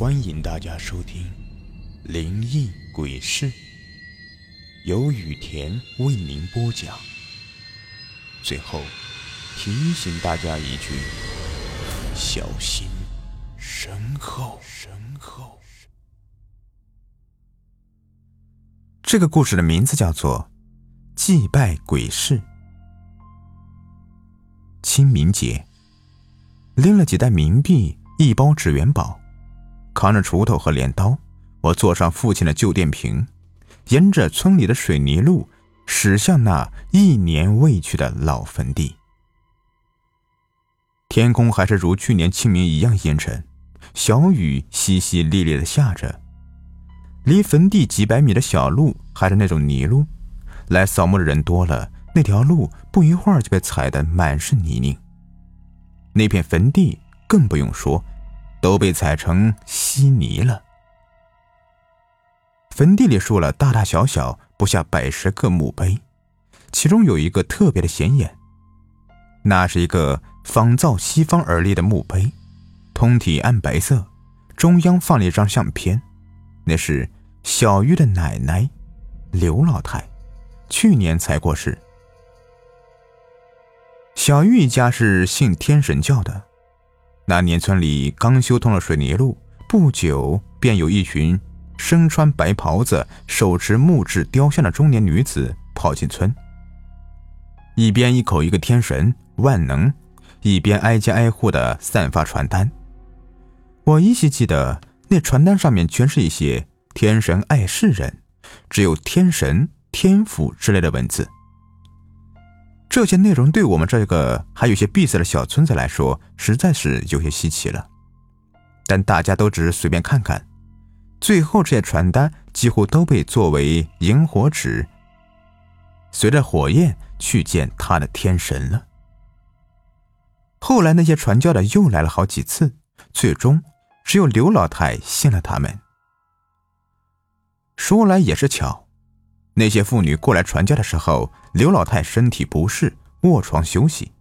欢迎大家收听《灵异鬼事》，由雨田为您播讲。最后提醒大家一句：小心身后。身后。这个故事的名字叫做《祭拜鬼事》。清明节，拎了几袋冥币，一包纸元宝。扛着锄头和镰刀，我坐上父亲的旧电瓶，沿着村里的水泥路驶向那一年未去的老坟地。天空还是如去年清明一样阴沉，小雨淅淅沥沥的下着。离坟地几百米的小路还是那种泥路，来扫墓的人多了，那条路不一会儿就被踩得满是泥泞。那片坟地更不用说。都被踩成稀泥了。坟地里竖了大大小小不下百十个墓碑，其中有一个特别的显眼。那是一个仿造西方而立的墓碑，通体暗白色，中央放了一张相片，那是小玉的奶奶刘老太，去年才过世。小玉一家是信天神教的。那年村里刚修通了水泥路，不久便有一群身穿白袍子、手持木质雕像的中年女子跑进村，一边一口一个天神万能，一边挨家挨户的散发传单。我依稀记得那传单上面全是一些“天神爱世人”，只有“天神”“天府”之类的文字。这些内容对我们这个还有些闭塞的小村子来说，实在是有些稀奇了。但大家都只是随便看看，最后这些传单几乎都被作为引火纸，随着火焰去见他的天神了。后来那些传教的又来了好几次，最终只有刘老太信了他们。说来也是巧。那些妇女过来传教的时候，刘老太身体不适，卧床休息。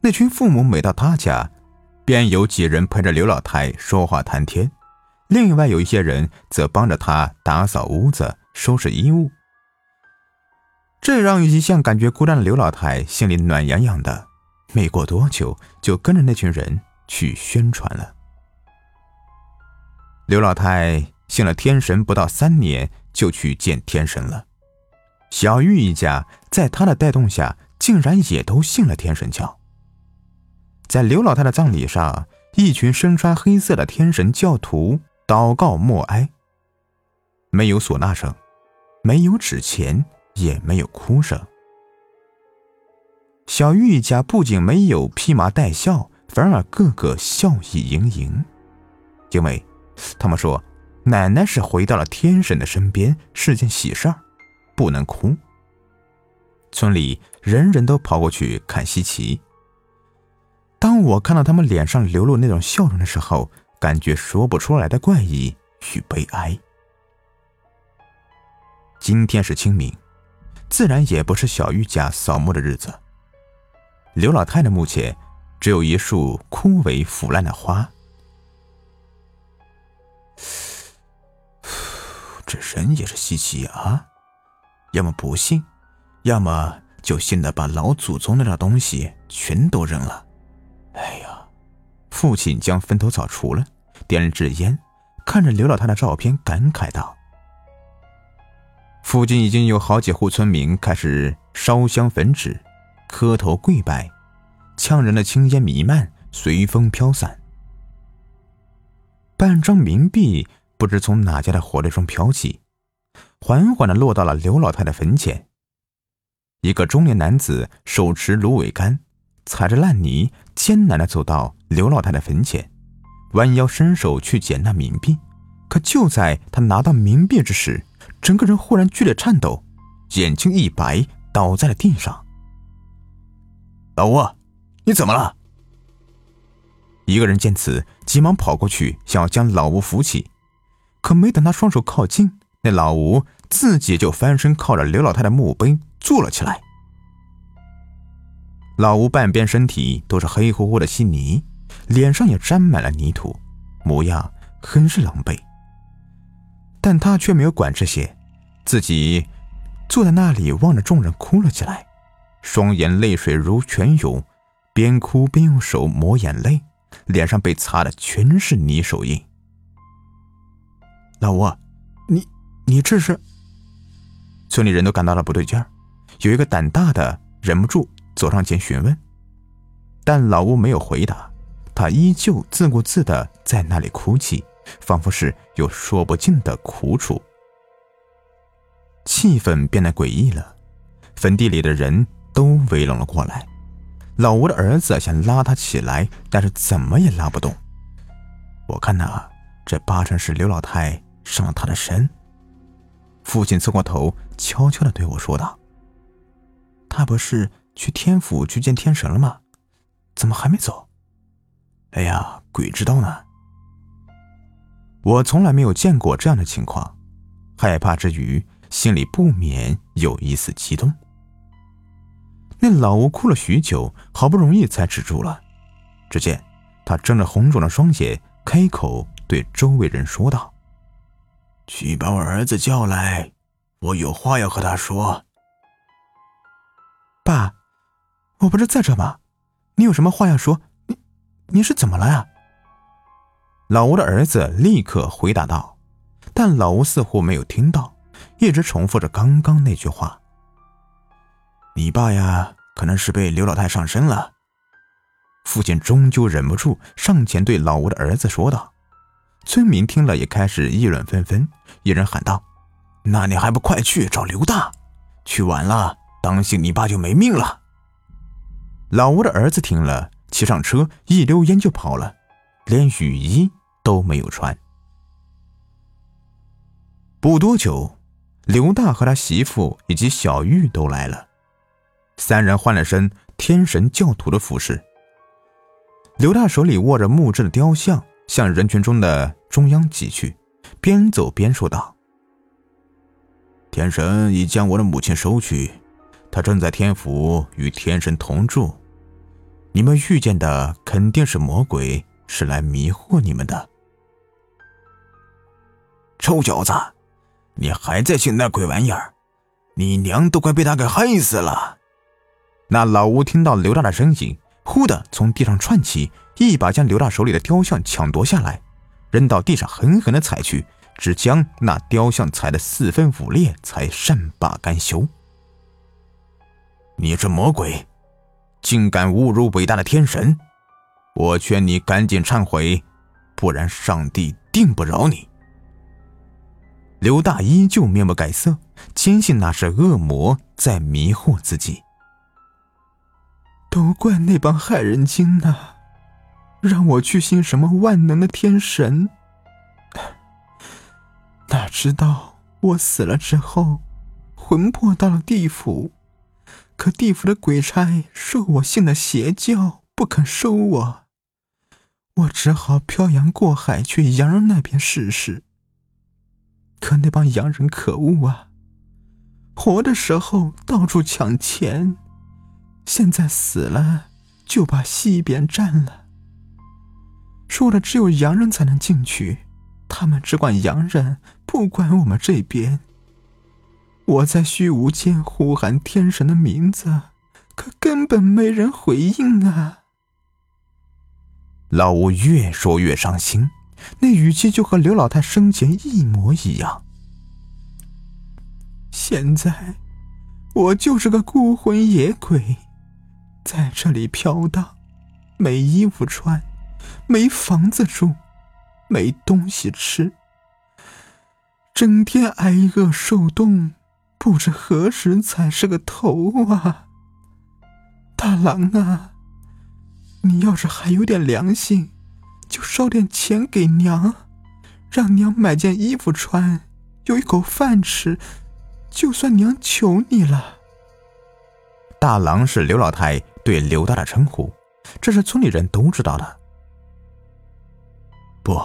那群父母每到他家，便有几人陪着刘老太说话谈天，另外有一些人则帮着他打扫屋子、收拾衣物。这让一向感觉孤单的刘老太心里暖洋洋的。没过多久，就跟着那群人去宣传了。刘老太信了天神不到三年。就去见天神了。小玉一家在他的带动下，竟然也都信了天神教。在刘老太的葬礼上，一群身穿黑色的天神教徒祷告默哀，没有唢呐声，没有纸钱，也没有哭声。小玉一家不仅没有披麻戴孝，反而个个笑意盈盈，因为他们说。奶奶是回到了天神的身边，是件喜事儿，不能哭。村里人人都跑过去看稀奇。当我看到他们脸上流露那种笑容的时候，感觉说不出来的怪异与悲哀。今天是清明，自然也不是小玉家扫墓的日子。刘老太的墓前只有一束枯萎腐烂的花。这人也是稀奇啊，要么不信，要么就信的把老祖宗那点东西全都扔了。哎呀，父亲将坟头草除了，点了支烟，看着刘老太的照片，感慨道：“附近已经有好几户村民开始烧香焚纸，磕头跪拜，呛人的青烟弥漫，随风飘散。半张冥币。”不知从哪家的火堆中飘起，缓缓的落到了刘老太的坟前。一个中年男子手持芦苇杆，踩着烂泥，艰难的走到刘老太的坟前，弯腰伸手去捡那冥币。可就在他拿到冥币之时，整个人忽然剧烈颤抖，眼睛一白，倒在了地上。老吴，你怎么了？一个人见此，急忙跑过去，想要将老吴扶起。可没等他双手靠近，那老吴自己就翻身靠着刘老太的墓碑坐了起来。老吴半边身体都是黑乎乎的稀泥，脸上也沾满了泥土，模样很是狼狈。但他却没有管这些，自己坐在那里望着众人哭了起来，双眼泪水如泉涌，边哭边用手抹眼泪，脸上被擦的全是泥手印。老吴，你你这是？村里人都感到了不对劲儿，有一个胆大的忍不住走上前询问，但老吴没有回答，他依旧自顾自的在那里哭泣。仿佛是有说不尽的苦楚，气氛变得诡异了。坟地里的人都围拢了过来。老吴的儿子想拉他起来，但是怎么也拉不动。我看呐，这八成是刘老太上了他的身。父亲侧过头，悄悄的对我说道：“他不是去天府去见天神了吗？怎么还没走？”哎呀，鬼知道呢。我从来没有见过这样的情况，害怕之余，心里不免有一丝激动。那老吴哭了许久，好不容易才止住了。只见他睁着红肿的双眼，开口对周围人说道：“去把我儿子叫来，我有话要和他说。”爸，我不是在这吗？你有什么话要说？你你是怎么了呀？老吴的儿子立刻回答道，但老吴似乎没有听到，一直重复着刚刚那句话：“你爸呀，可能是被刘老太上身了。”父亲终究忍不住上前对老吴的儿子说道。村民听了也开始议论纷纷，一人喊道：“那你还不快去找刘大？去晚了，当心你爸就没命了。”老吴的儿子听了，骑上车，一溜烟就跑了，连雨衣。都没有穿。不多久，刘大和他媳妇以及小玉都来了，三人换了身天神教徒的服饰。刘大手里握着木质的雕像，向人群中的中央挤去，边走边说道：“天神已将我的母亲收去，她正在天府与天神同住。你们遇见的肯定是魔鬼，是来迷惑你们的。”臭小子，你还在信那鬼玩意儿？你娘都快被他给害死了！那老吴听到刘大的声音，忽的从地上窜起，一把将刘大手里的雕像抢夺下来，扔到地上，狠狠的踩去，只将那雕像踩得四分五裂，才善罢甘休。你这魔鬼，竟敢侮辱伟大的天神！我劝你赶紧忏悔，不然上帝定不饶你。刘大依旧面不改色，坚信那是恶魔在迷惑自己。都怪那帮害人精呐，让我去信什么万能的天神。哪知道我死了之后，魂魄到了地府，可地府的鬼差受我信的邪教，不肯收我，我只好漂洋过海去洋人那边试试。可那帮洋人可恶啊！活的时候到处抢钱，现在死了就把西边占了。说了只有洋人才能进去，他们只管洋人，不管我们这边。我在虚无间呼喊天神的名字，可根本没人回应啊！老吴越说越伤心。那语气就和刘老太生前一模一样。现在，我就是个孤魂野鬼，在这里飘荡，没衣服穿，没房子住，没东西吃，整天挨饿受冻，不知何时才是个头啊！大郎啊，你要是还有点良心。就烧点钱给娘，让娘买件衣服穿，有一口饭吃，就算娘求你了。大郎是刘老太对刘大的称呼，这是村里人都知道的。不，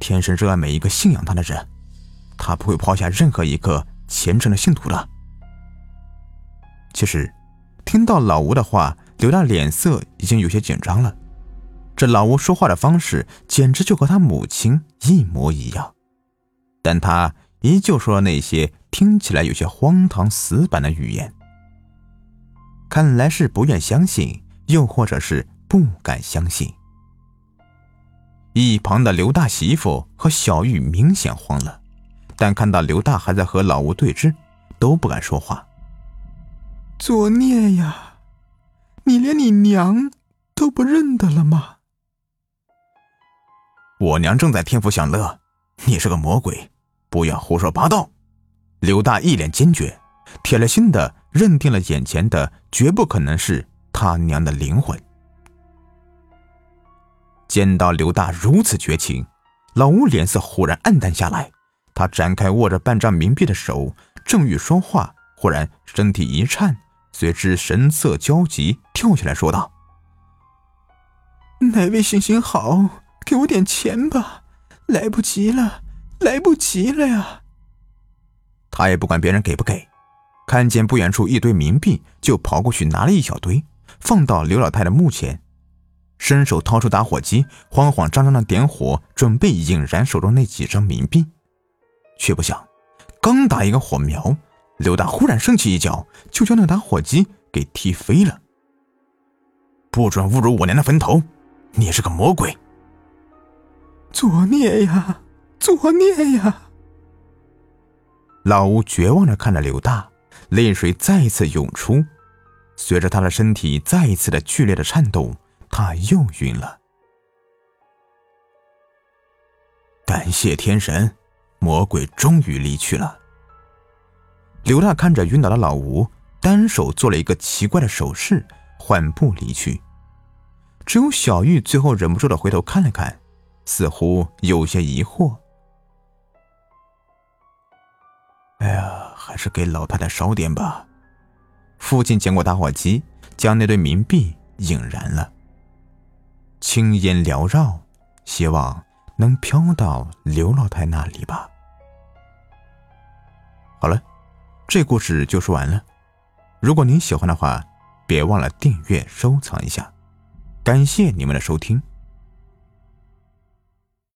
天神热爱每一个信仰他的人，他不会抛下任何一个虔诚的信徒的。其实，听到老吴的话，刘大脸色已经有些紧张了。这老吴说话的方式简直就和他母亲一模一样，但他依旧说了那些听起来有些荒唐死板的语言。看来是不愿相信，又或者是不敢相信。一旁的刘大媳妇和小玉明显慌了，但看到刘大还在和老吴对峙，都不敢说话。作孽呀！你连你娘都不认得了吗？我娘正在天府享乐，你是个魔鬼，不要胡说八道！刘大一脸坚决，铁了心的认定了眼前的绝不可能是他娘的灵魂。见到刘大如此绝情，老吴脸色忽然暗淡下来。他展开握着半张冥币的手，正欲说话，忽然身体一颤，随之神色焦急，跳起来说道：“哪位行行好？”给我点钱吧，来不及了，来不及了呀！他也不管别人给不给，看见不远处一堆冥币，就跑过去拿了一小堆，放到刘老太的墓前，伸手掏出打火机，慌慌张张的点火，准备引燃手中那几张冥币，却不想，刚打一个火苗，刘大忽然升起一脚，就将那打火机给踢飞了。不准侮辱我娘的坟头！你是个魔鬼！作孽呀，作孽呀！老吴绝望的看着刘大，泪水再一次涌出，随着他的身体再一次的剧烈的颤动，他又晕了。感谢天神，魔鬼终于离去了。刘大看着晕倒的老吴，单手做了一个奇怪的手势，缓步离去。只有小玉最后忍不住的回头看了看。似乎有些疑惑。哎呀，还是给老太太烧点吧。父亲捡过打火机，将那堆冥币引燃了。青烟缭绕，希望能飘到刘老太那里吧。好了，这故事就说完了。如果您喜欢的话，别忘了订阅、收藏一下。感谢你们的收听。